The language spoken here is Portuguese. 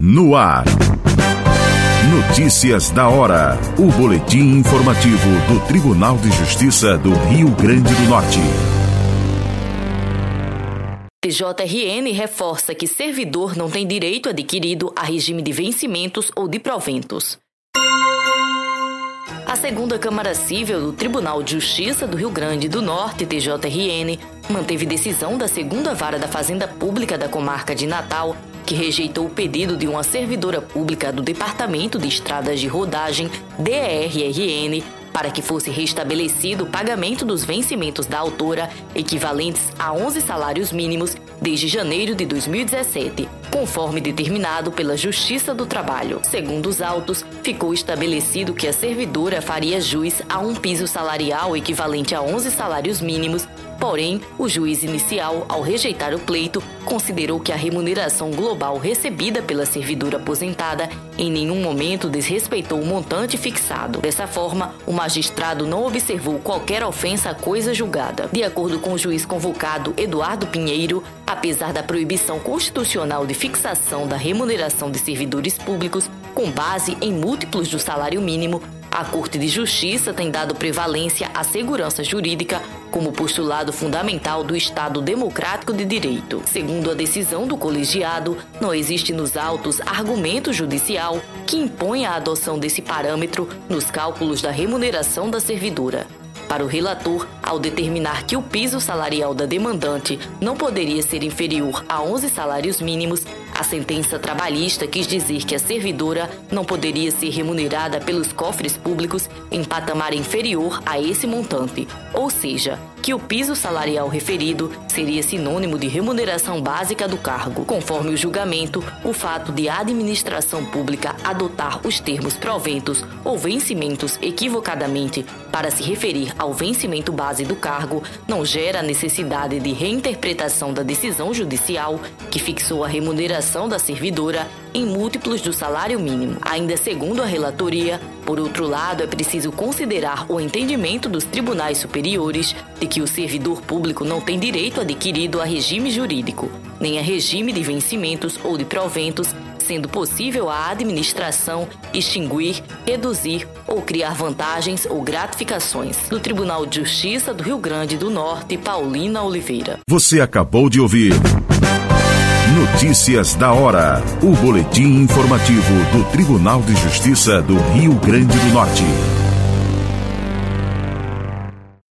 No ar. Notícias da hora. O boletim informativo do Tribunal de Justiça do Rio Grande do Norte. TJRN reforça que servidor não tem direito adquirido a regime de vencimentos ou de proventos. A segunda Câmara Civil do Tribunal de Justiça do Rio Grande do Norte, TJRN, manteve decisão da segunda vara da Fazenda Pública da comarca de Natal que rejeitou o pedido de uma servidora pública do Departamento de Estradas de Rodagem, DERRN, para que fosse restabelecido o pagamento dos vencimentos da autora, equivalentes a 11 salários mínimos, desde janeiro de 2017, conforme determinado pela Justiça do Trabalho. Segundo os autos, ficou estabelecido que a servidora faria jus a um piso salarial equivalente a 11 salários mínimos Porém, o juiz inicial, ao rejeitar o pleito, considerou que a remuneração global recebida pela servidora aposentada em nenhum momento desrespeitou o montante fixado. Dessa forma, o magistrado não observou qualquer ofensa à coisa julgada. De acordo com o juiz convocado Eduardo Pinheiro, apesar da proibição constitucional de fixação da remuneração de servidores públicos com base em múltiplos do salário mínimo, a Corte de Justiça tem dado prevalência à segurança jurídica como postulado fundamental do Estado democrático de direito. Segundo a decisão do colegiado, não existe nos autos argumento judicial que impõe a adoção desse parâmetro nos cálculos da remuneração da servidora. Para o relator, ao determinar que o piso salarial da demandante não poderia ser inferior a 11 salários mínimos, a sentença trabalhista quis dizer que a servidora não poderia ser remunerada pelos cofres públicos em patamar inferior a esse montante, ou seja, que o piso salarial referido seria sinônimo de remuneração básica do cargo. Conforme o julgamento, o fato de a administração pública adotar os termos proventos ou vencimentos equivocadamente para se referir ao vencimento base do cargo não gera necessidade de reinterpretação da decisão judicial que fixou a remuneração da servidora em múltiplos do salário mínimo. Ainda segundo a relatoria, por outro lado, é preciso considerar o entendimento dos tribunais superiores de que o servidor público não tem direito adquirido a regime jurídico, nem a regime de vencimentos ou de proventos sendo possível a administração extinguir, reduzir ou criar vantagens ou gratificações. Do Tribunal de Justiça do Rio Grande do Norte, Paulina Oliveira. Você acabou de ouvir Notícias da hora. O boletim informativo do Tribunal de Justiça do Rio Grande do Norte.